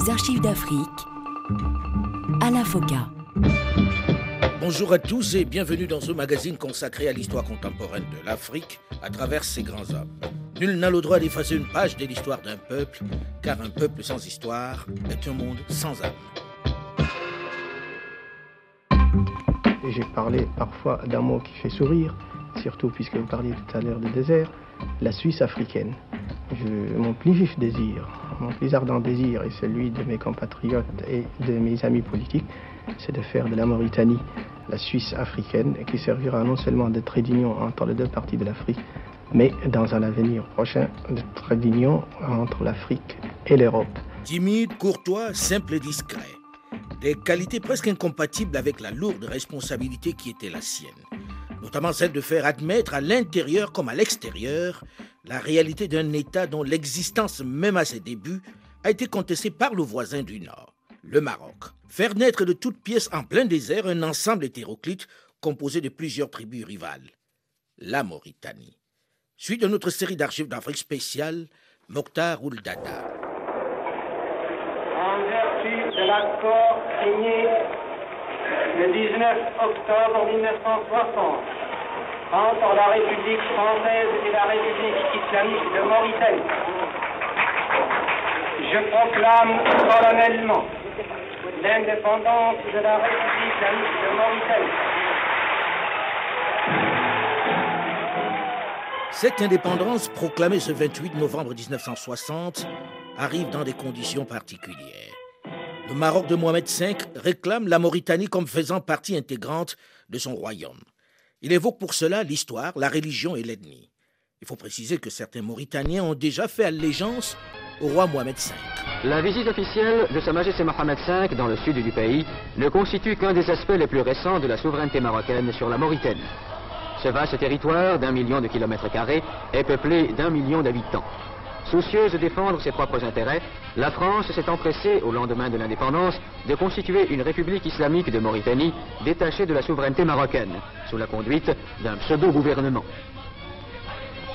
Les archives d'Afrique, Alain Foka. Bonjour à tous et bienvenue dans ce magazine consacré à l'histoire contemporaine de l'Afrique à travers ses grands hommes. Nul n'a le droit d'effacer une page de l'histoire d'un peuple, car un peuple sans histoire est un monde sans âme. J'ai parlé parfois d'un mot qui fait sourire, surtout puisque vous parliez tout à l'heure du désert, la Suisse africaine. Mon plus vif désir, mon plus ardent désir et celui de mes compatriotes et de mes amis politiques, c'est de faire de la Mauritanie la Suisse africaine qui servira non seulement de trait d'union entre les deux parties de l'Afrique, mais dans un avenir prochain de trait d'union entre l'Afrique et l'Europe. Timide, courtois, simple et discret. Des qualités presque incompatibles avec la lourde responsabilité qui était la sienne notamment celle de faire admettre à l'intérieur comme à l'extérieur la réalité d'un État dont l'existence, même à ses débuts, a été contestée par le voisin du Nord, le Maroc. Faire naître de toutes pièces en plein désert un ensemble hétéroclite composé de plusieurs tribus rivales. La Mauritanie. Suite de notre série d'archives d'Afrique spéciale, Mokhtar Ouldada. En vertu de l'accord signé le 19 octobre 1960 entre la République française et la République islamique de Mauritanie. Je proclame solennellement l'indépendance de la République islamique de Mauritanie. Cette indépendance, proclamée ce 28 novembre 1960, arrive dans des conditions particulières. Le Maroc de Mohamed V réclame la Mauritanie comme faisant partie intégrante de son royaume. Il évoque pour cela l'histoire, la religion et l'ethnie. Il faut préciser que certains Mauritaniens ont déjà fait allégeance au roi Mohamed V. La visite officielle de Sa Majesté Mohamed V dans le sud du pays ne constitue qu'un des aspects les plus récents de la souveraineté marocaine sur la Mauritanie. Ce vaste territoire d'un million de kilomètres carrés est peuplé d'un million d'habitants. Soucieuse de défendre ses propres intérêts, la France s'est empressée, au lendemain de l'indépendance, de constituer une république islamique de Mauritanie détachée de la souveraineté marocaine, sous la conduite d'un pseudo-gouvernement.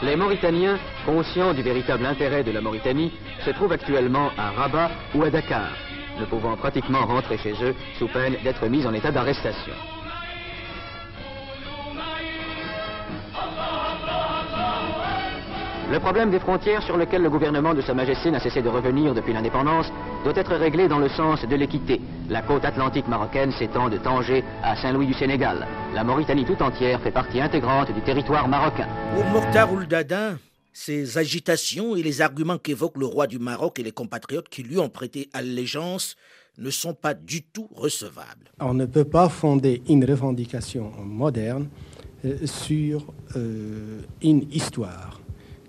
Les Mauritaniens, conscients du véritable intérêt de la Mauritanie, se trouvent actuellement à Rabat ou à Dakar, ne pouvant pratiquement rentrer chez eux sous peine d'être mis en état d'arrestation. Le problème des frontières sur lequel le gouvernement de Sa Majesté n'a cessé de revenir depuis l'indépendance doit être réglé dans le sens de l'équité. La côte atlantique marocaine s'étend de Tanger à Saint-Louis du Sénégal. La Mauritanie tout entière fait partie intégrante du territoire marocain. Pour Mokhtar Ouldada, ces agitations et les arguments qu'évoque le roi du Maroc et les compatriotes qui lui ont prêté allégeance ne sont pas du tout recevables. On ne peut pas fonder une revendication moderne euh, sur euh, une histoire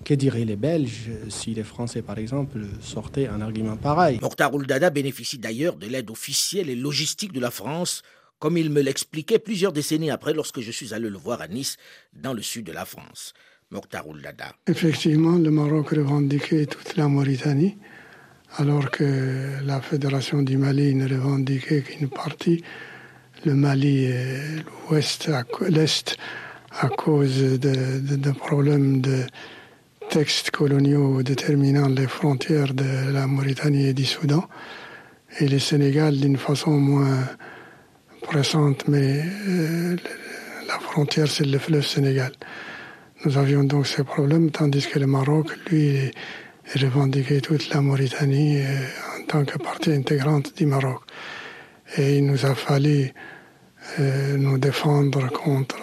que diraient les Belges si les Français, par exemple, sortaient un argument pareil? Mokhtar Ouldada bénéficie d'ailleurs de l'aide officielle et logistique de la France, comme il me l'expliquait plusieurs décennies après lorsque je suis allé le voir à Nice, dans le sud de la France. Mokhtar Ouldada. Effectivement, le Maroc revendiquait toute la Mauritanie, alors que la Fédération du Mali ne revendiquait qu'une partie. Le Mali et l'Ouest, l'Est, à cause de, de problèmes de textes coloniaux déterminant les frontières de la Mauritanie et du Soudan, et le Sénégal d'une façon moins pressante, mais euh, la frontière c'est le fleuve Sénégal. Nous avions donc ces problèmes, tandis que le Maroc, lui, revendiquait toute la Mauritanie euh, en tant que partie intégrante du Maroc. Et il nous a fallu euh, nous défendre contre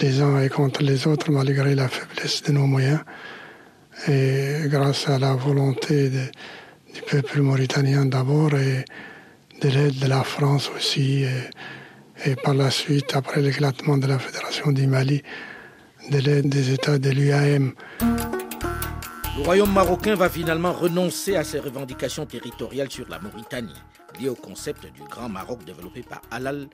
les uns et contre les autres malgré la faiblesse de nos moyens et grâce à la volonté du peuple mauritanien d'abord et de l'aide de la France aussi et, par la suite après l'éclatement de la Fédération du Mali de l'aide des États de l'UAM. Le royaume marocain va finalement renoncer à ses revendications territoriales sur la Mauritanie, liées au concept du Grand Maroc développé par Alal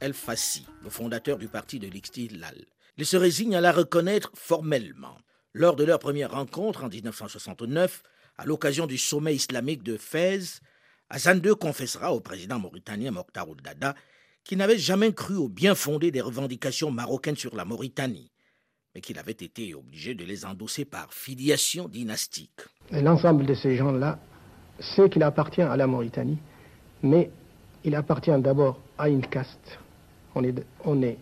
El Fassi, le fondateur du parti de l'Ixtilal. Il se résigne à la reconnaître formellement. Lors de leur première rencontre en 1969, à l'occasion du sommet islamique de Fès, Hassan II confessera au président mauritanien Mokhtar Ould-Dada qu'il n'avait jamais cru au bien fondé des revendications marocaines sur la Mauritanie, mais qu'il avait été obligé de les endosser par filiation dynastique. L'ensemble de ces gens-là c'est qu'il appartient à la Mauritanie, mais il appartient d'abord à une caste. On est, on est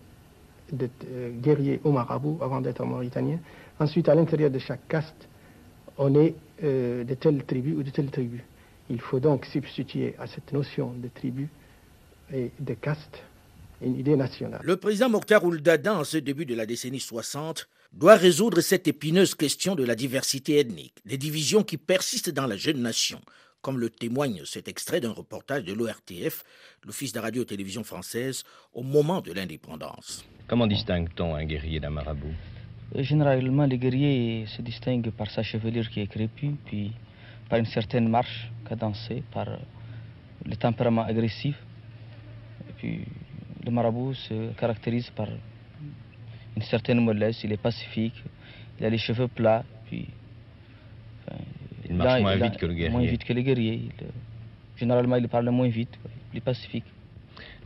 euh, guerrier au marabout avant d'être mauritanien. Ensuite, à l'intérieur de chaque caste, on est euh, de telle tribu ou de telle tribu. Il faut donc substituer à cette notion de tribu et de caste une idée nationale. Le président Mokhtar Ould-Dadin, en ce début de la décennie 60, doit résoudre cette épineuse question de la diversité ethnique, des divisions qui persistent dans la jeune nation, comme le témoigne cet extrait d'un reportage de l'ORTF, l'Office de radio-télévision française, au moment de l'indépendance. Comment distingue-t-on un guerrier d'un marabout? Généralement, les guerriers se distinguent par sa chevelure qui est crépue, puis par une certaine marche cadencée, par le tempérament agressif. Et puis, le marabout se caractérise par une certaine mollesse, il est pacifique, il a les cheveux plats, puis il marche moins vite que le guerrier. Moins vite que les guerriers. généralement, il parle moins vite. Il est pacifique.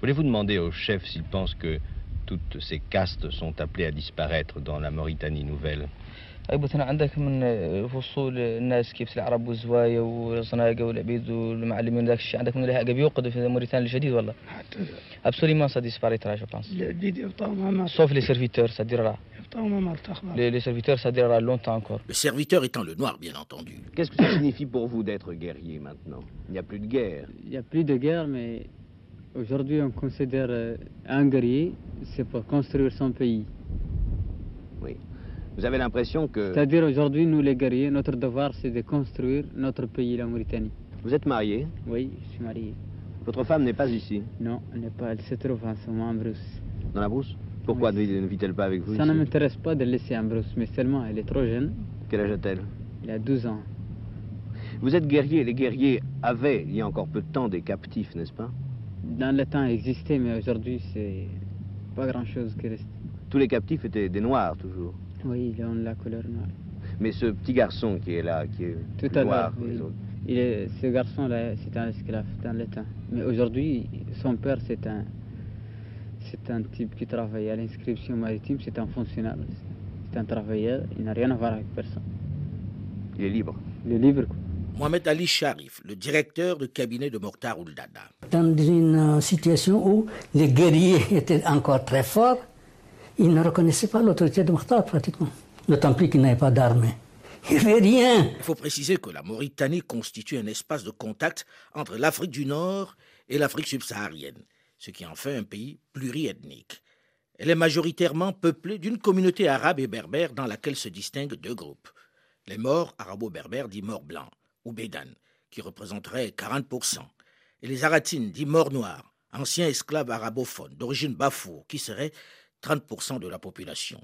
Voulez-vous demander au chef s'il pense que toutes ces castes sont appelées à disparaître dans la Mauritanie nouvelle? مثلا عندك من فصول الناس كيف العرب والزوايا والصناقه والعبيد والمعلمين ذاك الشيء عندك من اللي بيوقد في موريتانيا الجديد والله absolument ça disparaîtra je pense sauf les serviteurs ça durera les, les serviteurs ça durera longtemps encore le serviteur étant le noir bien entendu qu'est-ce que ça signifie pour vous d'être guerrier maintenant il n'y a plus de guerre il n'y a plus de guerre mais aujourd'hui on considère un guerrier c'est pour construire son pays oui vous avez l'impression que... C'est-à-dire aujourd'hui, nous les guerriers, notre devoir c'est de construire notre pays, la Mauritanie. Vous êtes marié Oui, je suis marié. Votre femme n'est pas ici Non, elle n'est pas. Elle se trouve en ce moment en Brousse. Dans la Brousse Pourquoi ne vit-elle pas avec vous Ça ne m'intéresse pas de laisser en Brousse, mais seulement elle est trop jeune. Quel âge a-t-elle Elle a 12 ans. Vous êtes guerrier, les guerriers avaient, il y a encore peu de temps, des captifs, n'est-ce pas Dans le temps, existait, mais aujourd'hui, c'est pas grand-chose qui reste. Tous les captifs étaient des noirs, toujours oui, ils ont la couleur noire. Mais ce petit garçon qui est là, qui est Tout à noir, il est, ce garçon-là, c'est un esclave dans le temps. Mais aujourd'hui, son père, c'est un, c'est un type qui travaille à l'inscription maritime, c'est un fonctionnaire. C'est un travailleur, il n'a rien à voir avec personne. Il est libre. Il est libre, quoi. Mohamed Ali Sharif, le directeur de cabinet de Mokhtar Ouldada. Dans une situation où les guerriers étaient encore très forts, il ne reconnaissait pas l'autorité de Mokhtar pratiquement, d'autant plus qu'il n'avait pas d'armée. Il n'y avait rien. Il faut préciser que la Mauritanie constitue un espace de contact entre l'Afrique du Nord et l'Afrique subsaharienne, ce qui en fait un pays pluriethnique. Elle est majoritairement peuplée d'une communauté arabe et berbère dans laquelle se distinguent deux groupes. Les morts arabo-berbères dits morts blancs, ou Bédan, qui représenteraient 40%, et les Aratines dits morts noirs, anciens esclaves arabophones d'origine bafour, qui seraient 30% de la population,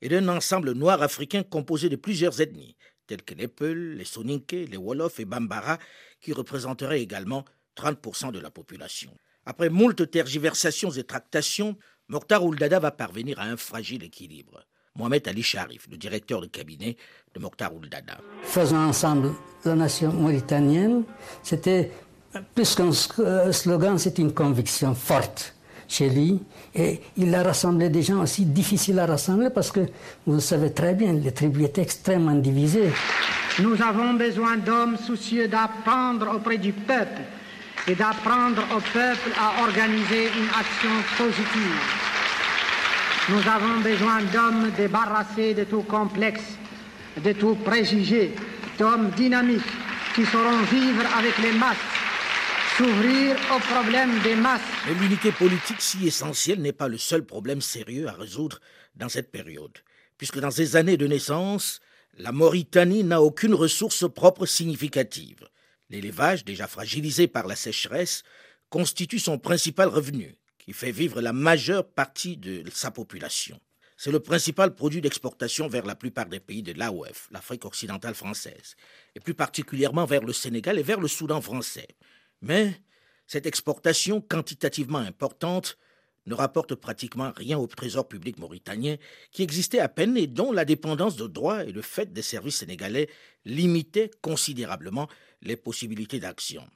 et d'un ensemble noir africain composé de plusieurs ethnies, telles que les Peuls, les Soninké, les Wolofs et Bambara, qui représenteraient également 30% de la population. Après moult tergiversations et tractations, Mokhtar Ouldada va parvenir à un fragile équilibre. Mohamed Ali Sharif, le directeur de cabinet de Mokhtar Ouldada. Faisons ensemble la nation mauritanienne, c'était plus qu'un slogan, c'est une conviction forte chez lui. Et il a rassemblé des gens aussi difficiles à rassembler parce que, vous le savez très bien, les tribus étaient extrêmement divisées. Nous avons besoin d'hommes soucieux d'apprendre auprès du peuple et d'apprendre au peuple à organiser une action positive. Nous avons besoin d'hommes débarrassés de tout complexe, de tout préjugé, d'hommes dynamiques qui sauront vivre avec les masses s'ouvrir au problème des masses. Mais l'unité politique si essentielle n'est pas le seul problème sérieux à résoudre dans cette période, puisque dans ces années de naissance, la Mauritanie n'a aucune ressource propre significative. L'élevage, déjà fragilisé par la sécheresse, constitue son principal revenu, qui fait vivre la majeure partie de sa population. C'est le principal produit d'exportation vers la plupart des pays de l'AOF, l'Afrique occidentale française, et plus particulièrement vers le Sénégal et vers le Soudan français. Mais cette exportation quantitativement importante ne rapporte pratiquement rien au trésor public mauritanien qui existait à peine et dont la dépendance de droit et le fait des services sénégalais limitaient considérablement les possibilités d'action.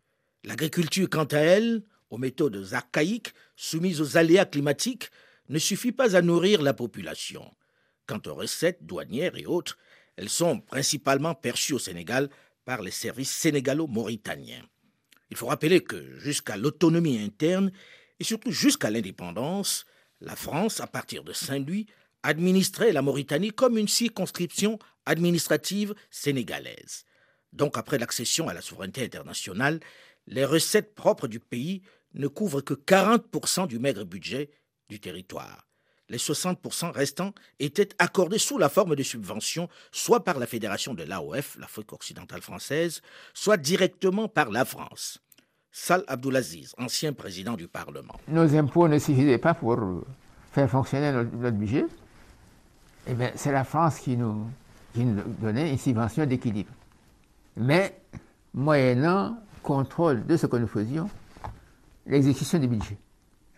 L'agriculture, quant à elle, aux méthodes archaïques soumises aux aléas climatiques, ne suffit pas à nourrir la population. Quant aux recettes douanières et autres, elles sont principalement perçues au Sénégal par les services sénégalo-mauritaniens. Il faut rappeler que jusqu'à l'autonomie interne et surtout jusqu'à l'indépendance, la France, à partir de Saint-Louis, administrait la Mauritanie comme une circonscription administrative sénégalaise. Donc après l'accession à la souveraineté internationale, les recettes propres du pays ne couvrent que 40% du maigre budget du territoire. Les 60% restants étaient accordés sous la forme de subventions, soit par la fédération de l'AOF, l'Afrique occidentale française, soit directement par la France. Sal Abdulaziz, ancien président du Parlement. Nos impôts ne suffisaient pas pour faire fonctionner notre, budget. Eh bien, c'est la France qui nous, qui nous donnait une subvention d'équilibre. Mais, moyennant contrôle de ce que nous faisions, l'exécution du budget.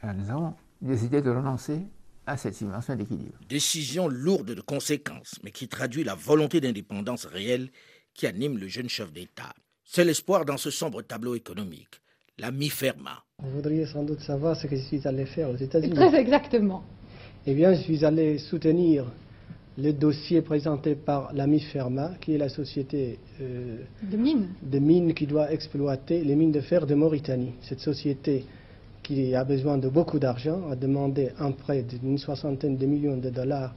Nous avons décidé de renoncer à cette subvention d'équilibre. Décision lourde de conséquences, mais qui traduit la volonté d'indépendance réelle qui anime le jeune chef d'État. C'est l'espoir dans ce sombre tableau économique. La mi-ferma. Vous voudriez sans doute savoir ce que je suis allé faire aux États-Unis. Très exactement. Eh bien, je suis allé soutenir le dossier présenté par la MIFERMA, qui est la société euh, de, mines. de mines qui doit exploiter les mines de fer de Mauritanie. Cette société qui a besoin de beaucoup d'argent a demandé un prêt d'une soixantaine de millions de dollars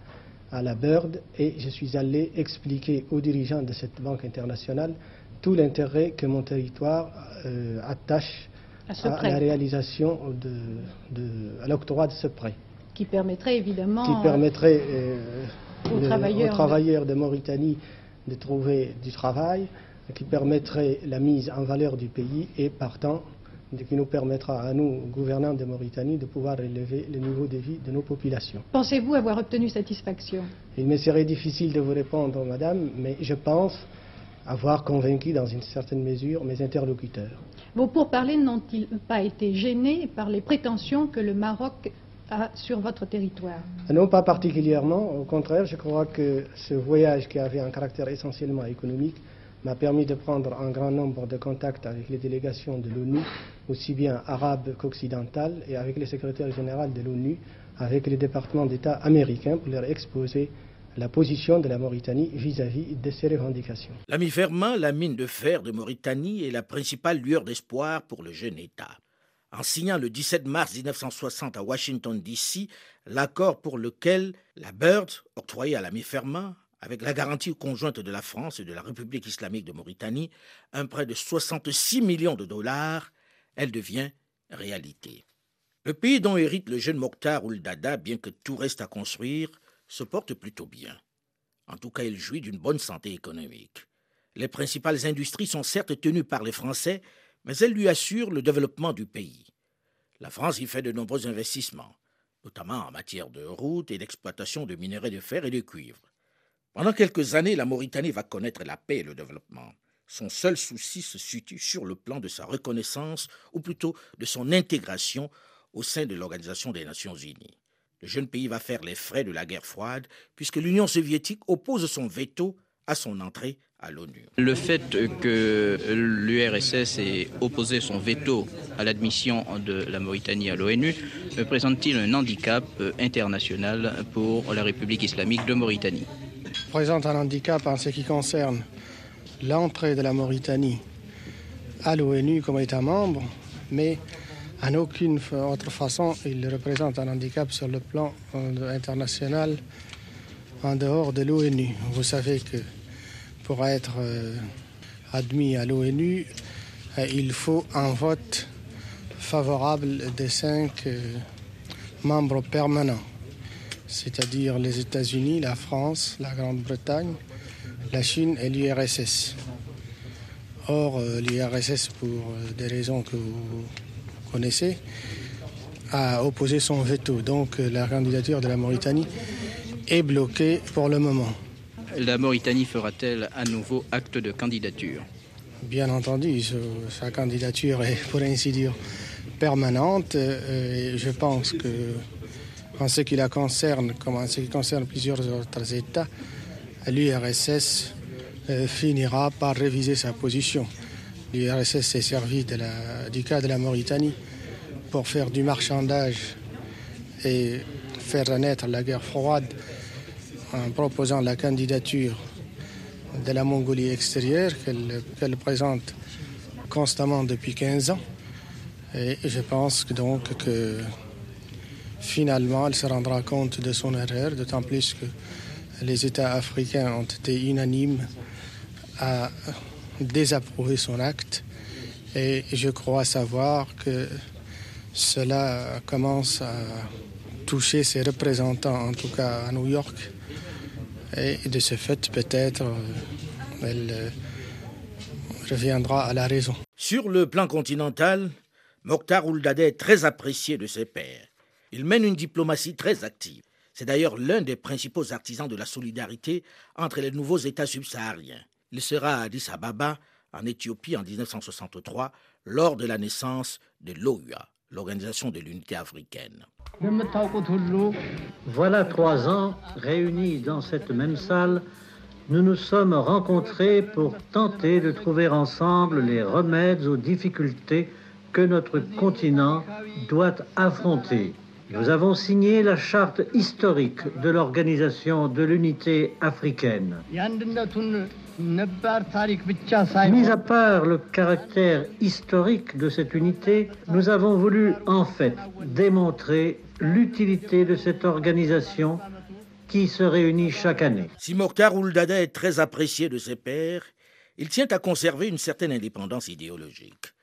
à la BIRD et je suis allé expliquer aux dirigeants de cette banque internationale tout l'intérêt que mon territoire euh, attache à, la réalisation de, à l'octroi de ce prêt. Qui permettrait évidemment... Qui permettrait... Euh, aux, travailleurs, de... Mauritanie de trouver du travail qui permettrait la mise en valeur du pays et partant qui nous permettra à nous, gouvernants de Mauritanie, de pouvoir élever le niveau de vie de nos populations. Pensez-vous avoir obtenu satisfaction? Il me serait difficile de vous répondre, madame, mais je pense avoir convaincu dans une certaine mesure mes interlocuteurs. Vos pourparlers n'ont-ils pas été gênés par les prétentions que le Maroc sur votre territoire? Non, pas particulièrement. Au contraire, je crois que ce voyage qui avait un caractère essentiellement économique m'a permis de prendre un grand nombre de contacts avec les délégations de l'ONU, aussi bien arabes qu'occidentales, et avec les secrétaires généraux de l'ONU, avec les départements d'État américains pour leur exposer la position de la Mauritanie vis-à-vis de ces revendications. L'ami Fermin, la mine de fer de Mauritanie, est la principale lueur d'espoir pour le jeune État en signant le 17 mars 1960 à Washington, D.C., l'accord pour lequel la Bird, octroyée à l'ami Fermat, avec la garantie conjointe de la France et de la République islamique de Mauritanie, un prêt de 66 millions de dollars, elle devient réalité. Le pays dont hérite le jeune Mokhtar Ould Dada, bien que tout reste à construire, se porte plutôt bien. En tout cas, il jouit d'une bonne santé économique. Les principales industries sont certes tenues par les Français, mais elle lui assure le développement du pays. La France y fait de nombreux investissements, notamment en matière de routes et d'exploitation de minerais de fer et de cuivre. Pendant quelques années, la Mauritanie va connaître la paix et le développement. Son seul souci se situe sur le plan de sa reconnaissance, ou plutôt de son intégration au sein de l'Organisation des Nations Unies. Le jeune pays va faire les frais de la guerre froide, puisque l'Union soviétique oppose son veto à son entrée le fait que l'URSS ait opposé son veto à l'admission de la Mauritanie à l'ONU présente-t-il un handicap international pour la République islamique de Mauritanie? Présente un handicap en ce qui concerne l'entrée de la Mauritanie à l'ONU comme État membre, mais en aucune autre façon il représente un handicap sur le plan euh, international en dehors de l'ONU. Vous savez que pour être euh, admis à l'ONU, euh, il faut un vote favorable des cinq membres permanents, c'est-à-dire les États-Unis, la France, la Grande-Bretagne, la Chine et l'URSS. Or, l'URSS, pour des raisons que vous connaissez, a opposé son veto. Donc, la candidature de la Mauritanie est bloquée pour le moment la Mauritanie fera-t-elle à nouveau acte de candidature? Bien entendu, sa candidature est pour ainsi dire permanente. Euh, et je pense que en ce qui la concerne, comme en ce qui concerne plusieurs autres États, l'URSS euh, finira par réviser sa position. L'URSS s'est servi du cas de la Mauritanie pour faire du marchandage et faire renaître la guerre froide en proposant la candidature de la Mongolie extérieure qu'elle présente constamment depuis 15 ans. Et je pense donc que finalement elle se rendra compte de son erreur, d'autant plus que les États africains ont été unanimes à désapprouver son acte. Et je crois savoir que cela commence à toucher ses représentants, en tout cas à New York. Et de ce fait, peut-être, euh, elle euh, reviendra à la raison. Sur le plan continental, Mokhtar Ouldadé est très apprécié de ses pairs. Il mène une diplomatie très active. C'est d'ailleurs l'un des principaux artisans de la solidarité entre les nouveaux États subsahariens. Il sera à Addis Ababa, en Éthiopie, en 1963, lors de la naissance de l'OUA, l'Organisation de l'Unité africaine. Voilà trois ans, réunis dans cette même salle, nous nous sommes rencontrés pour tenter de trouver ensemble les remèdes aux difficultés que notre continent doit affronter. Nous avons signé la charte historique de l'Organisation de l'Unité africaine. Mis à part le caractère historique de cette unité, nous avons voulu en fait démontrer l'utilité de cette organisation qui se réunit chaque année. Si Mokhtar Ouldada est très apprécié de ses pairs, il tient à conserver une certaine indépendance idéologique.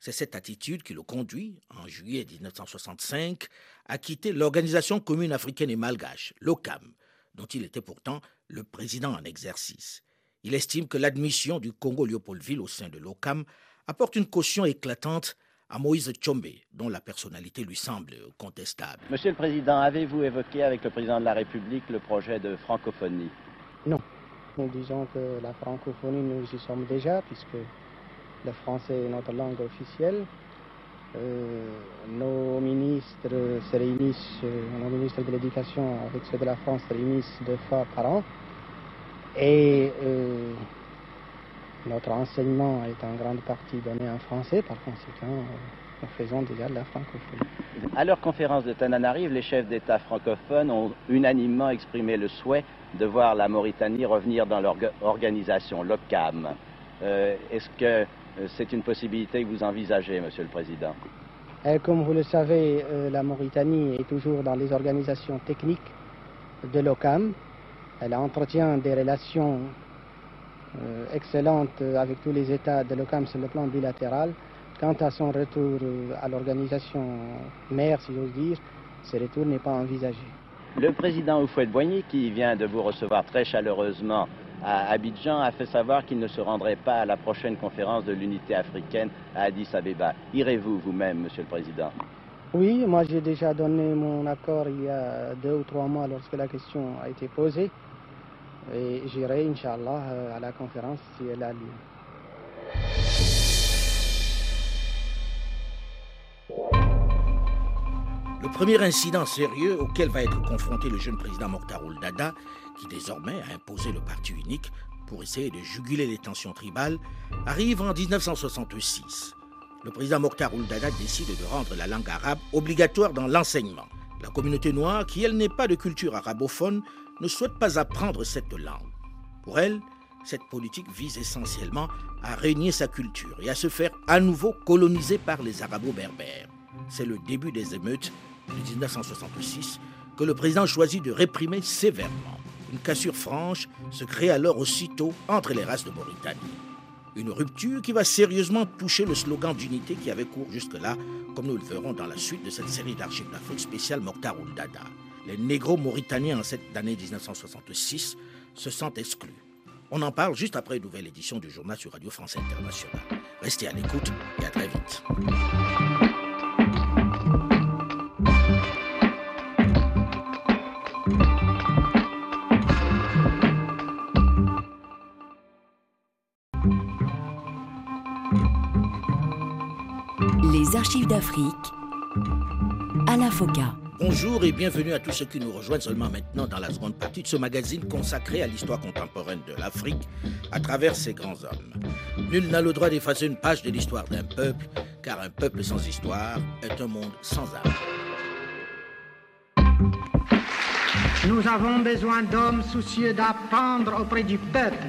C'est cette attitude qui le conduit, en juillet 1965, à quitter l'Organisation commune africaine et malgache, l'OCAM, dont il était pourtant le président en exercice. Il estime que l'admission du Congo-Léopoldville au sein de l'OCAM apporte une caution éclatante à Moïse Tchombe, dont la personnalité lui semble contestable. Monsieur le Président, avez-vous évoqué avec le Président de la République le projet de francophonie? Non. Nous disons que la francophonie, nous y sommes déjà, puisque le français est notre langue officielle. Euh, nos ministres se réunissent, euh, nos ministres de l'éducation avec ceux de la France se réunissent deux fois par an. Et euh, notre enseignement est en grande partie donné en français, par conséquent, nous faisons déjà de la francophonie. À leur conférence de Tananarive, les chefs d'État francophones ont unanimement exprimé le souhait de voir la Mauritanie revenir dans leur organisation, l'OCAM. Est-ce que c'est une possibilité que vous envisagez, Monsieur le Président Comme vous le savez, la Mauritanie est toujours dans les organisations techniques de l'OCAM. Elle entretient des relations euh, excellentes avec tous les États de l'OCAM sur le plan bilatéral. Quant à son retour euh, à l'organisation mère, si j'ose dire, ce retour n'est pas envisagé. Le président Oufouette-Boigny, qui vient de vous recevoir très chaleureusement Abidjan, a fait savoir qu'il ne se rendrait pas à la prochaine conférence de l'unité africaine à Addis Abeba. Irez-vous vous-même, Monsieur le Président? Oui, moi j'ai déjà donné mon accord il y a deux ou trois mois lorsque la question a été posée. Et j'irai, Inch'Allah, euh, à la conférence si elle a lieu. Le premier incident sérieux auquel va être confronté le jeune président Mokhtar Dada, qui désormais a imposé le parti unique pour essayer de juguler les tensions tribales, arrive en 1966. Le président Mokhtar Dada décide de rendre la langue arabe obligatoire dans l'enseignement. La communauté noire, qui elle n'est pas de culture arabophone, ne souhaite pas apprendre cette langue. Pour elle, cette politique vise essentiellement à régner sa culture et à se faire à nouveau coloniser par les arabo-berbères. C'est le début des émeutes de 1966 que le président choisit de réprimer sévèrement. Une cassure franche se crée alors aussitôt entre les races de Mauritanie. Une rupture qui va sérieusement toucher le slogan d'unité qui avait cours jusque-là, comme nous le verrons dans la suite de cette série d'archives d'Afrique spéciale Mokhtar Dada les négros mauritaniens en cette année 1966 se sentent exclus. On en parle juste après une nouvelle édition du journal sur Radio France Internationale. Restez à l'écoute et à très vite. Les archives d'Afrique à la FOCA. Bonjour et bienvenue à tous ceux qui nous rejoignent seulement maintenant dans la seconde partie de ce magazine consacré à l'histoire contemporaine de l'Afrique à travers ses grands hommes. Nul n'a le droit d'effacer une page de l'histoire d'un peuple, car un peuple sans histoire est un monde sans âme. Nous avons besoin d'hommes soucieux d'apprendre auprès du peuple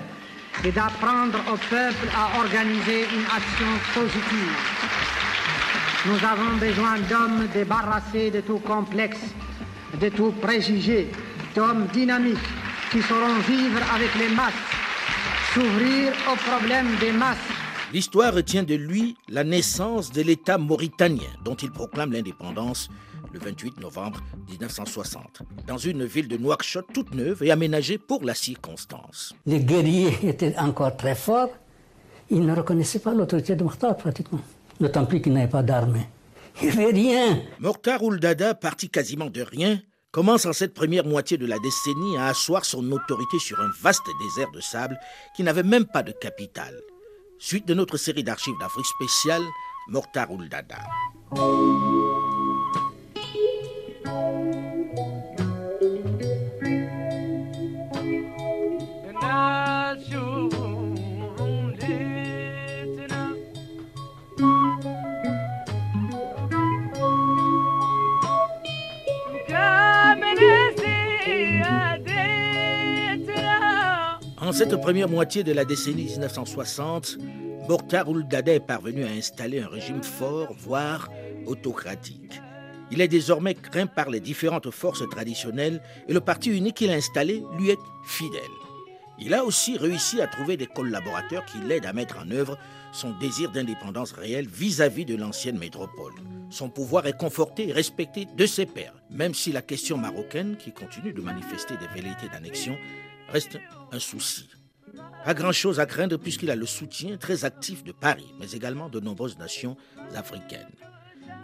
et d'apprendre au peuple à organiser une action positive. Nous avons besoin d'hommes débarrassés de tout complexe, de tout préjugé, d'hommes dynamiques qui sauront vivre avec les masses, s'ouvrir aux problèmes des masses. L'histoire retient de lui la naissance de l'État mauritanien dont il proclame l'indépendance le 28 novembre 1960, dans une ville de Nouakchott toute neuve et aménagée pour la circonstance. Les guerriers étaient encore très forts. Ils ne reconnaissaient pas l'autorité de Mokhtar pratiquement. D'autant plus qu'il n'avait pas d'armée. Il avait rien. Mokhtar Ouldada, parti quasiment de rien, commence en cette première moitié de la décennie à asseoir son autorité sur un vaste désert de sable qui n'avait même pas de capitale. Suite de notre série d'archives d'Afrique spéciale, Mokhtar Ouldada. En cette première moitié de la décennie 1960, Mokhtar Ouldada est parvenu à installer un régime fort, voire autocratique. Il est désormais craint par les différentes forces traditionnelles et le parti unique qu'il a installé lui est fidèle. Il a aussi réussi à trouver des collaborateurs qui l'aident à mettre en œuvre son désir d'indépendance réelle vis-à-vis de l'ancienne métropole. Son pouvoir est conforté et respecté de ses pairs, même si la question marocaine, qui continue de manifester des velléités d'annexion, reste un souci. Pas grand-chose à craindre puisqu'il a le soutien très actif de Paris, mais également de nombreuses nations africaines.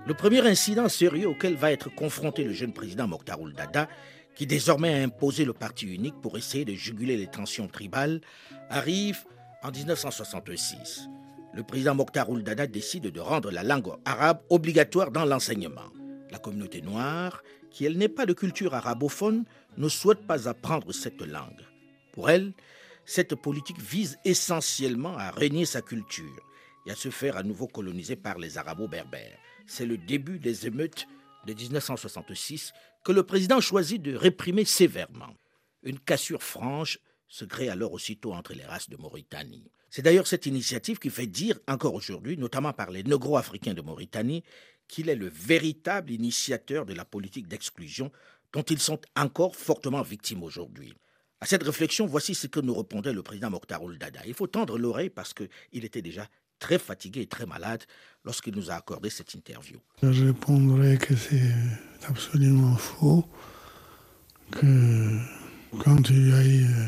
Le premier incident sérieux auquel va être confronté le jeune président Mokhtar Dada, qui désormais a imposé le parti unique pour essayer de juguler les tensions tribales, arrive en 1966. Le président Mokhtar Dada décide de rendre la langue arabe obligatoire dans l'enseignement. La communauté noire, qui elle n'est pas de culture arabophone, ne souhaite pas apprendre cette langue. Pour elle, cette politique vise essentiellement à régner sa culture et à se faire à nouveau coloniser par les arabo-berbères. C'est le début des émeutes de 1966 que le président choisit de réprimer sévèrement. Une cassure franche se crée alors aussitôt entre les races de Mauritanie. C'est d'ailleurs cette initiative qui fait dire encore aujourd'hui, notamment par les négro-africains de Mauritanie, qu'il est le véritable initiateur de la politique d'exclusion dont ils sont encore fortement victimes aujourd'hui. À cette réflexion, voici ce que nous répondait le président Mokhtar Dada. Il faut tendre l'oreille parce qu'il était déjà très fatigué et très malade lorsqu'il nous a accordé cette interview. Je répondrai que c'est absolument faux, que quand il y a eu euh,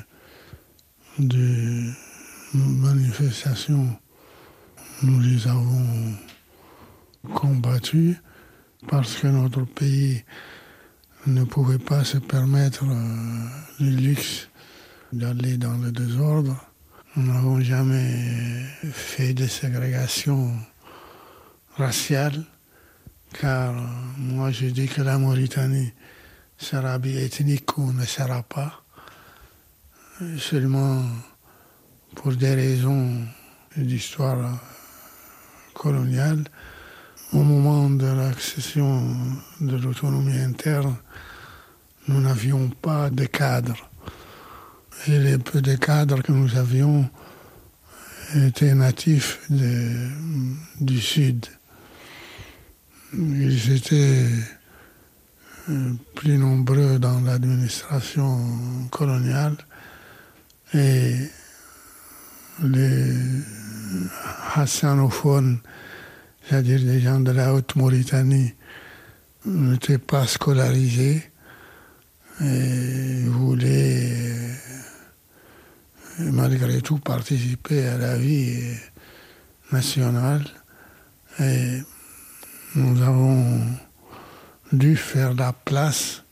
des manifestations, nous les avons combattues parce que notre pays ne pouvait pas se permettre euh, le luxe d'aller dans le désordre. Nous n'avons jamais fait de ségrégation raciale, car moi je dis que la Mauritanie sera bi-ethnique ou ne sera pas, seulement pour des raisons d'histoire coloniale. Au moment de l'accession de l'autonomie interne, nous n'avions pas de cadre. Et les peu de cadres que nous avions étaient natifs du Sud. Ils étaient euh, plus nombreux dans l'administration coloniale et les hassanophones, c'est-à-dire des gens de la Haute-Mauritanie, n'étaient pas scolarisés et voulait malgré tout participer à la vie nationale. Et nous avons dû faire la place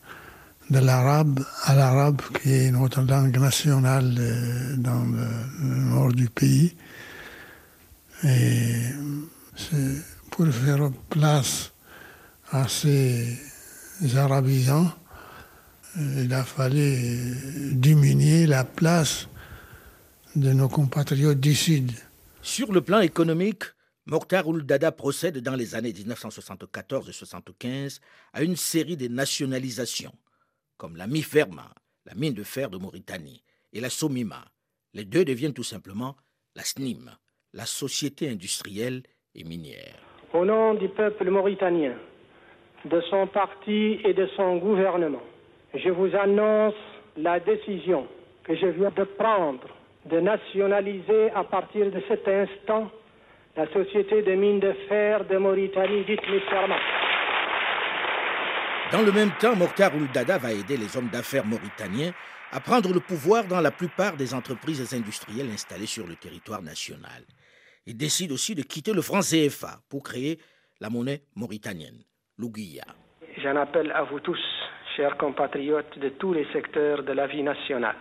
de l'arabe à l'arabe, qui est notre langue nationale dans le nord du pays. Et c'est pour faire place à ces arabisants il a fallu diminuer la place de nos compatriotes du Sud. Sur le plan économique, Mokhtar Dada procède dans les années 1974 et 1975 à une série de nationalisations, comme la Miferma, la mine de fer de Mauritanie, et la Somima, Les deux deviennent tout simplement la SNIM, la Société industrielle et minière. Au nom du peuple mauritanien, de son parti et de son gouvernement, je vous annonce la décision que je viens de prendre de nationaliser à partir de cet instant la Société des mines de fer de Mauritanie, dite Misserma. Dans le même temps, Mokhtar Ouldada va aider les hommes d'affaires mauritaniens à prendre le pouvoir dans la plupart des entreprises industrielles installées sur le territoire national. Il décide aussi de quitter le franc CFA pour créer la monnaie mauritanienne, l'Ouguiya. J'en appelle à vous tous, chers compatriotes de tous les secteurs de la vie nationale,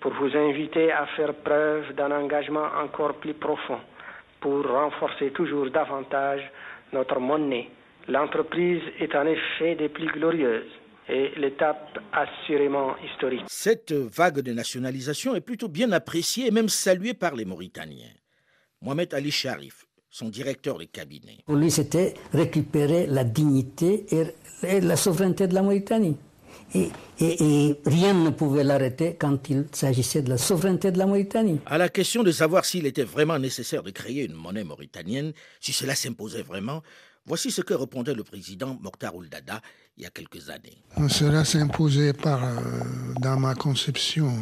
pour vous inviter à faire preuve d'un engagement encore plus profond pour renforcer toujours davantage notre monnaie. L'entreprise est en effet des plus glorieuses et l'étape assurément historique. Cette vague de nationalisation est plutôt bien appréciée et même saluée par les Mauritaniens. Mohamed Ali Sharif, son directeur de cabinet. Pour lui, c'était récupérer la dignité et la souveraineté de la Mauritanie. Et, rien ne pouvait l'arrêter quand il s'agissait de la souveraineté de la Mauritanie. À la question de savoir s'il était vraiment nécessaire de créer une monnaie mauritanienne, si cela s'imposait vraiment, voici ce que répondait le président Mokhtar Ouldada il y a quelques années. Cela s'imposait par, euh, dans ma conception,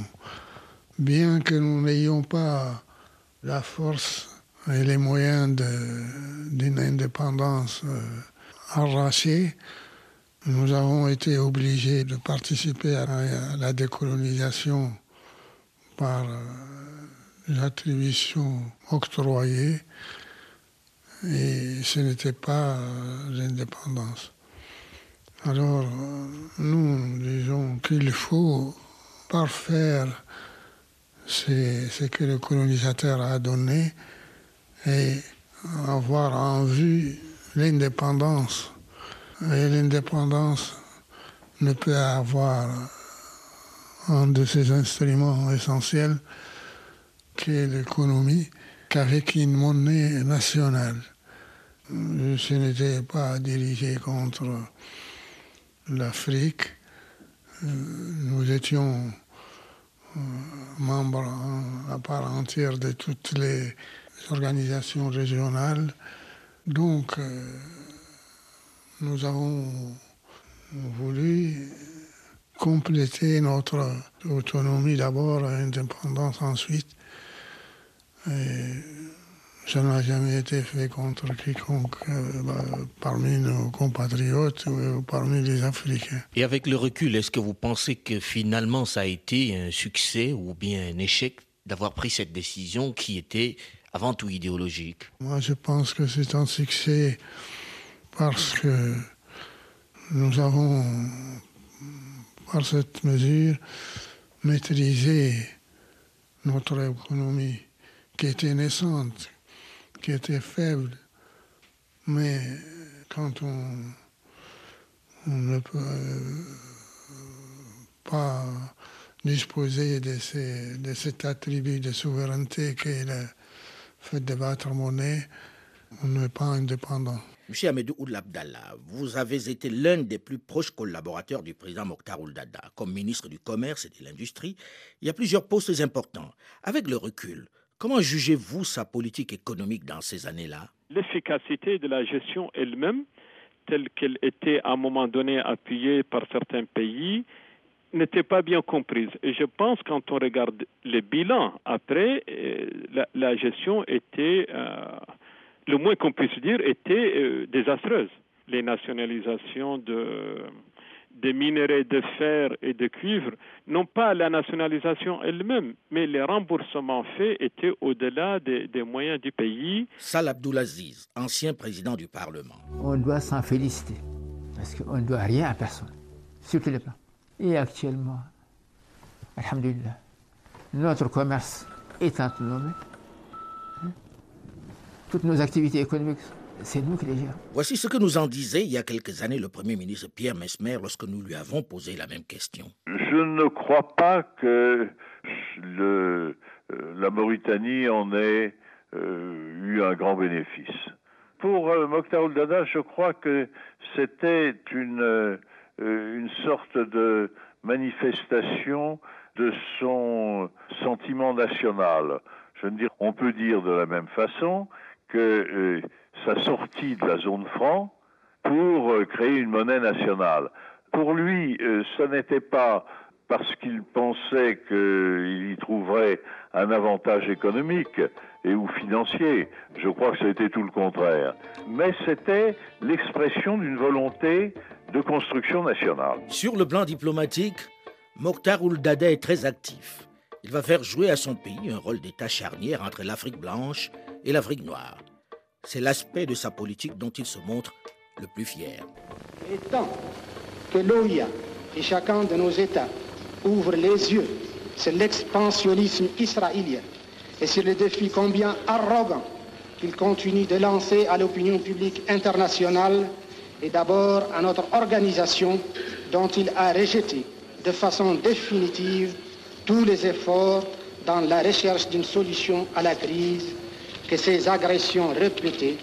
bien que nous n'ayons pas la force et les moyens d'une indépendance euh, arrachée, nous avons été obligés de participer à la décolonisation par euh, l'attribution octroyée et ce n'était pas euh, l'indépendance. Alors nous disons qu'il faut parfaire ce que le colonisateur a donné et avoir en vue l'indépendance. Et l'indépendance ne peut avoir un de ses instruments essentiels qui est l'économie qu'avec une monnaie nationale. Ce n'était pas dirigé contre l'Afrique. Nous étions euh, membres à part entière de toutes les organisations régionales. Donc, euh, nous avons voulu compléter notre autonomie d'abord, indépendance ensuite. Et ça n'a jamais été fait contre quiconque euh, bah, parmi nos compatriotes ou parmi les Africains. Et avec le recul, est-ce que vous pensez que finalement ça a été un succès ou bien un échec d'avoir pris cette décision qui était avant tout idéologique Moi, je pense que c'est un succès parce que nous avons, par cette mesure, maîtrisé notre économie qui était naissante, qui était faible. Mais quand on, ne peut pas disposer de, de cet attribut de souveraineté qu'est le fait de battre monnaie, on n'est pas indépendant. Monsieur Ahmedou Abdallah, vous avez été l'un des plus proches collaborateurs du président Mokhtar Ouldada. Comme ministre du Commerce et de l'Industrie, il y a plusieurs postes importants. Avec le recul, comment jugez-vous sa politique économique dans ces années-là? L'efficacité de la gestion elle-même, telle qu'elle était à un moment donné appuyée par certains pays, n'était pas bien comprise. Et je pense quand on regarde les bilans après, euh, la, gestion était... Euh, le moins qu'on puisse dire, était euh, désastreuse. Les nationalisations de, des minerais de fer et de cuivre, non pas la nationalisation elle-même, mais les remboursements faits étaient au-delà des, moyens du pays. Salah Abdoulaziz, ancien président du Parlement. On doit s'en féliciter, parce qu'on ne doit rien à personne, sur tous les plans. Et actuellement, alhamdulillah, notre commerce est autonome toutes nos activités économiques, c'est nous qui les gérons. Voici ce que nous en disait il y a quelques années le Premier ministre Pierre Mesmer lorsque nous lui avons posé la même question. Je ne crois pas que le, euh, la Mauritanie en ait euh, eu un grand bénéfice. Pour euh, Mokhtar Dada, je crois que c'était une, une sorte de manifestation de son sentiment national. Je veux dire, on peut dire de la même façon que euh, sa sortie de la zone franc pour euh, créer une monnaie nationale. Pour lui, euh, ce n'était pas parce qu'il pensait qu'il y trouverait un avantage économique et ou financier. Je crois que c'était tout le contraire. Mais c'était l'expression d'une volonté de construction nationale. Sur le plan diplomatique, Mokhtar Ould-Daddah est très actif. Il va faire jouer à son pays un rôle d'État charnière entre l'Afrique blanche et l'Afrique noire. C'est l'aspect de sa politique dont il se montre le plus fier. Et tant que l'OIA et chacun de nos États ouvre les yeux sur l'expansionnisme israélien et sur le défi combien arrogant qu'il continue de lancer à l'opinion publique internationale et d'abord à notre organisation dont il a rejeté de façon définitive tous les efforts dans la recherche d'une solution à la crise que ces agressions répétées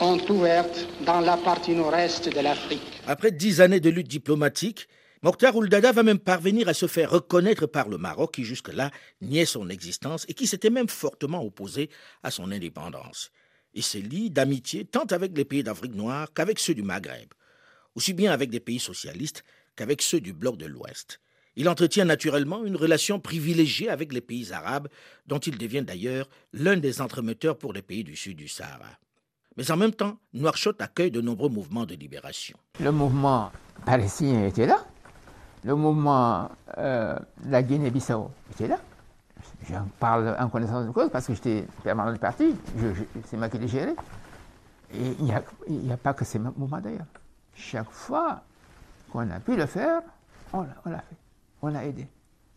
ont ouverte dans la partie nord-est de l'Afrique. Après dix années de lutte diplomatique, Mokhtar Ould-Daddah va même parvenir à se faire reconnaître par le Maroc qui jusque-là niait son existence et qui s'était même fortement opposé à son indépendance. Il se lie d'amitié tant avec les pays d'Afrique noire qu'avec ceux du Maghreb, aussi bien avec des pays socialistes qu'avec ceux du bloc de l'Ouest. Il entretient naturellement une relation privilégiée avec les pays arabes, dont il devient d'ailleurs l'un des entremetteurs pour les pays du sud du Sahara. Mais en même temps, Nouakchott accueille de nombreux mouvements de libération. Le mouvement palestinien était là. Le mouvement euh, la Guinée-Bissau était là. J'en parle en connaissance de cause parce que j'étais permanent du parti. c'est moi qui l'ai géré. Et il n'y a, pas que ces mouvements d'ailleurs. Chaque fois qu'on a pu le faire, on l'a fait. On a aidé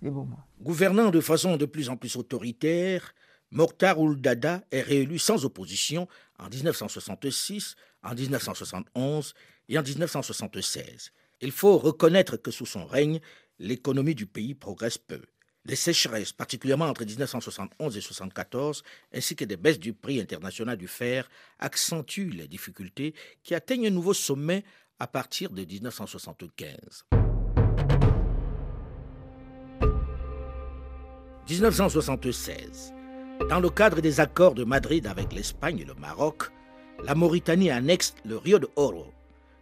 les mouvements. Gouvernant de façon de plus en plus autoritaire, Mokhtar Ould-Daddah est réélu sans opposition en 1966, en 1971 et en 1976. Il faut reconnaître que sous son règne, l'économie du pays progresse peu. Les sécheresses, particulièrement entre 1971 et 1974, ainsi que des baisses du prix international du fer, accentuent les difficultés qui atteignent un nouveau sommet à partir de 1975. 1976. Dans le cadre des accords de Madrid avec l'Espagne et le Maroc, la Mauritanie annexe le Rio de Oro,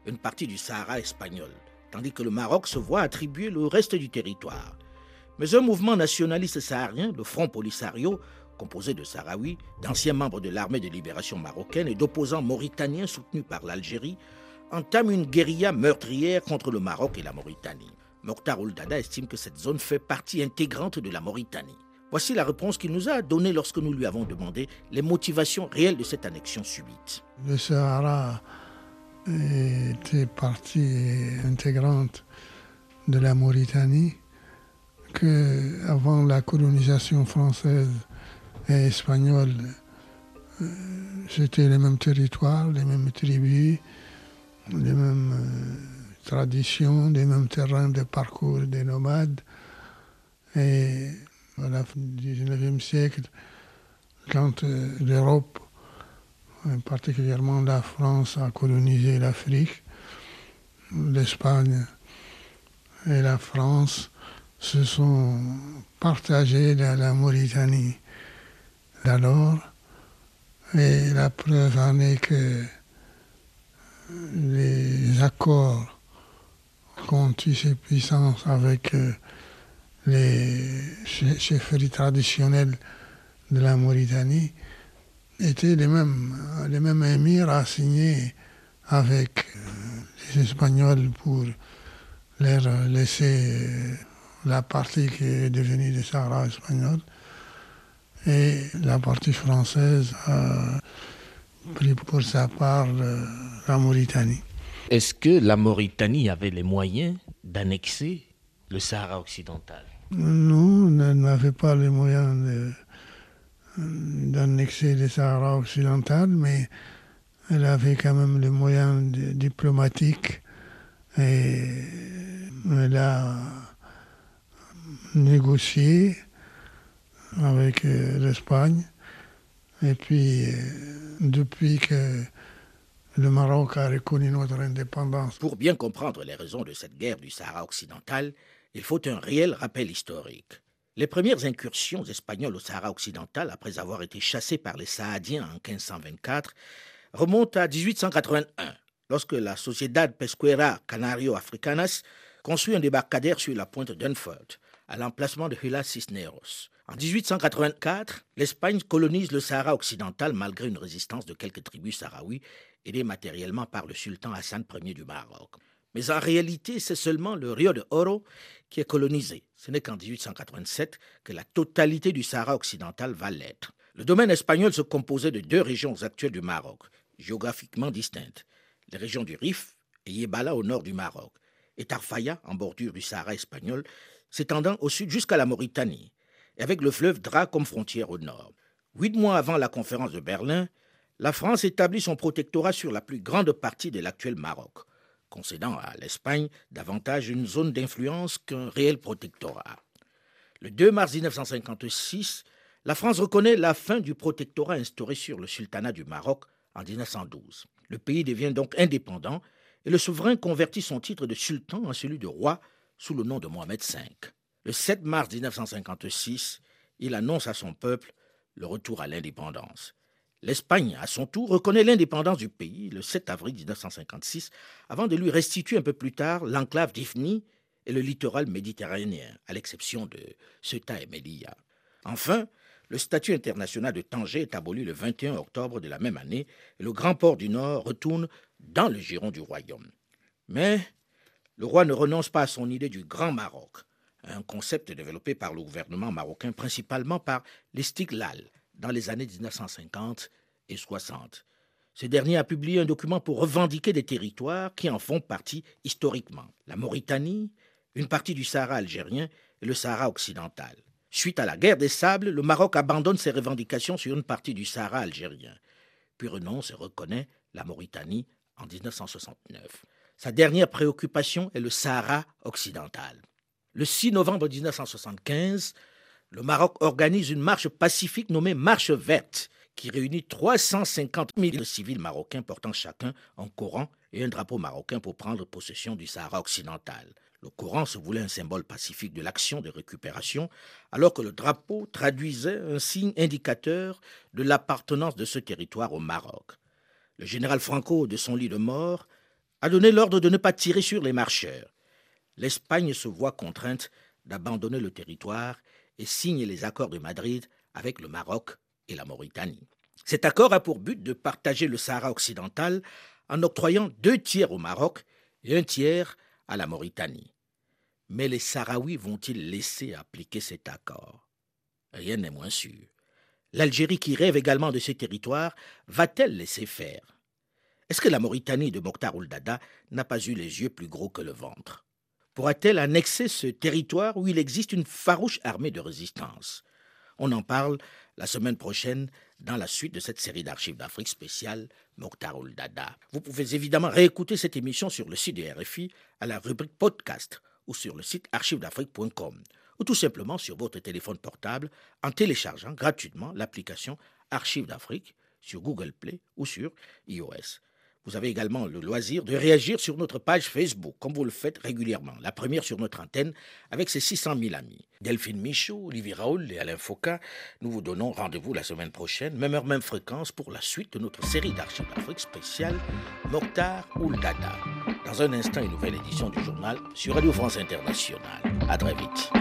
une partie du Sahara espagnol, tandis que le Maroc se voit attribuer le reste du territoire. Mais un mouvement nationaliste saharien, le Front Polisario, composé de Sahraouis, d'anciens membres de l'armée de libération marocaine et d'opposants mauritaniens soutenus par l'Algérie, entame une guérilla meurtrière contre le Maroc et la Mauritanie. Mokhtar Ould-Daddah estime que cette zone fait partie intégrante de la Mauritanie. Voici la réponse qu'il nous a donnée lorsque nous lui avons demandé les motivations réelles de cette annexion subite. Le Sahara était partie intégrante de la Mauritanie, avant la colonisation française et espagnole, euh, c'était les mêmes territoires, les mêmes tribus, les mêmes euh, traditions, les mêmes terrains de parcours des nomades. Et à la fin du 19e siècle, quand euh, l'Europe, particulièrement la France, a colonisé l'Afrique, l'Espagne et la France se sont partagés dans la Mauritanie d'alors. Et la preuve en est que les accords qu'ont eu ces puissances avec euh, les chefferies traditionnelles de la Mauritanie étaient les mêmes, les mêmes émirs à signer avec euh, les Espagnols pour leur laisser euh, la partie qui est devenue le Sahara espagnol et la partie française a pris pour sa part euh, la Mauritanie. Est-ce que la Mauritanie avait les moyens d'annexer le Sahara occidental? Non, elle n'avait pas les moyens d'annexer le Sahara occidental, mais elle avait quand même les moyens diplomatiques et elle a négocié avec euh, l'Espagne. Et puis, euh, depuis que le Maroc a reconnu notre indépendance. Pour bien comprendre les raisons de cette guerre du Sahara occidental, il faut un réel rappel historique. Les premières incursions espagnoles au Sahara occidental, après avoir été chassées par les Saadiens en 1524, remontent à 1881, lorsque la Sociedad Pesquera Canario Africanas construit un débarcadère sur la pointe d'Unford, à l'emplacement de Hila Cisneros. En 1884, l'Espagne colonise le Sahara occidental malgré une résistance de quelques tribus sahraouis aidées matériellement par le sultan Hassan Ier du Maroc. Mais en réalité, c'est seulement le Rio de Oro qui est colonisé. Ce n'est qu'en 1887 que la totalité du Sahara occidental va l'être. Le domaine espagnol se composait de deux régions actuelles du Maroc, géographiquement distinctes. Les régions du Rif et Yebala au nord du Maroc, et Tarfaya en bordure du Sahara espagnol, s'étendant au sud jusqu'à la Mauritanie, et avec le fleuve Dra comme frontière au nord. Huit mois avant la conférence de Berlin, la France établit son protectorat sur la plus grande partie de l'actuel Maroc, concédant à l'Espagne davantage une zone d'influence qu'un réel protectorat. Le 2 mars 1956, la France reconnaît la fin du protectorat instauré sur le sultanat du Maroc en 1912. Le pays devient donc indépendant et le souverain convertit son titre de sultan en celui de roi sous le nom de Mohamed V. Le 7 mars 1956, il annonce à son peuple le retour à l'indépendance. L'Espagne, à son tour, reconnaît l'indépendance du pays le 7 avril 1956, avant de lui restituer un peu plus tard l'enclave d'Ifni et le littoral méditerranéen, à l'exception de Ceuta et Melilla. Enfin, le statut international de Tanger est aboli le 21 octobre de la même année et le grand port du Nord retourne dans le giron du royaume. Mais le roi ne renonce pas à son idée du Grand Maroc, un concept développé par le gouvernement marocain principalement par l'Estiklal, dans les années 1950 et 60. Ce dernier a publié un document pour revendiquer des territoires qui en font partie historiquement. La Mauritanie, une partie du Sahara algérien et le Sahara occidental. Suite à la guerre des sables, le Maroc abandonne ses revendications sur une partie du Sahara algérien, puis renonce et reconnaît la Mauritanie en 1969. Sa dernière préoccupation est le Sahara occidental. Le 6 novembre 1975, le Maroc organise une marche pacifique nommée Marche verte, qui réunit 350 000 civils marocains portant chacun un Coran et un drapeau marocain pour prendre possession du Sahara occidental. Le Coran se voulait un symbole pacifique de l'action de récupération, alors que le drapeau traduisait un signe indicateur de l'appartenance de ce territoire au Maroc. Le général Franco, de son lit de mort, a donné l'ordre de ne pas tirer sur les marcheurs. L'Espagne se voit contrainte d'abandonner le territoire et signe les accords de Madrid avec le Maroc et la Mauritanie. Cet accord a pour but de partager le Sahara occidental en octroyant deux tiers au Maroc et un tiers à la Mauritanie. Mais les Sahraouis vont-ils laisser appliquer cet accord? Rien n'est moins sûr. L'Algérie qui rêve également de ces territoires va-t-elle laisser faire? Est-ce que la Mauritanie de Mokhtar Ould-Dada n'a pas eu les yeux plus gros que le ventre? Pourra-t-elle annexer ce territoire où il existe une farouche armée de résistance? On en parle la semaine prochaine dans la suite de cette série d'archives d'Afrique spéciale Mokhtar Dada. Vous pouvez évidemment réécouter cette émission sur le site de RFI à la rubrique podcast ou sur le site archivesdafrique.com ou tout simplement sur votre téléphone portable en téléchargeant gratuitement l'application Archives d'Afrique sur Google Play ou sur iOS. Vous avez également le loisir de réagir sur notre page Facebook, comme vous le faites régulièrement. La première sur notre antenne, avec ses 600 000 amis. Delphine Michaud, Olivier Raoul et Alain Foucault, nous vous donnons rendez-vous la semaine prochaine, même heure, même fréquence, pour la suite de notre série d'archives d'Afrique spéciale Mokhtar ou Dada. Dans un instant, une nouvelle édition du journal sur Radio France Internationale. À très vite.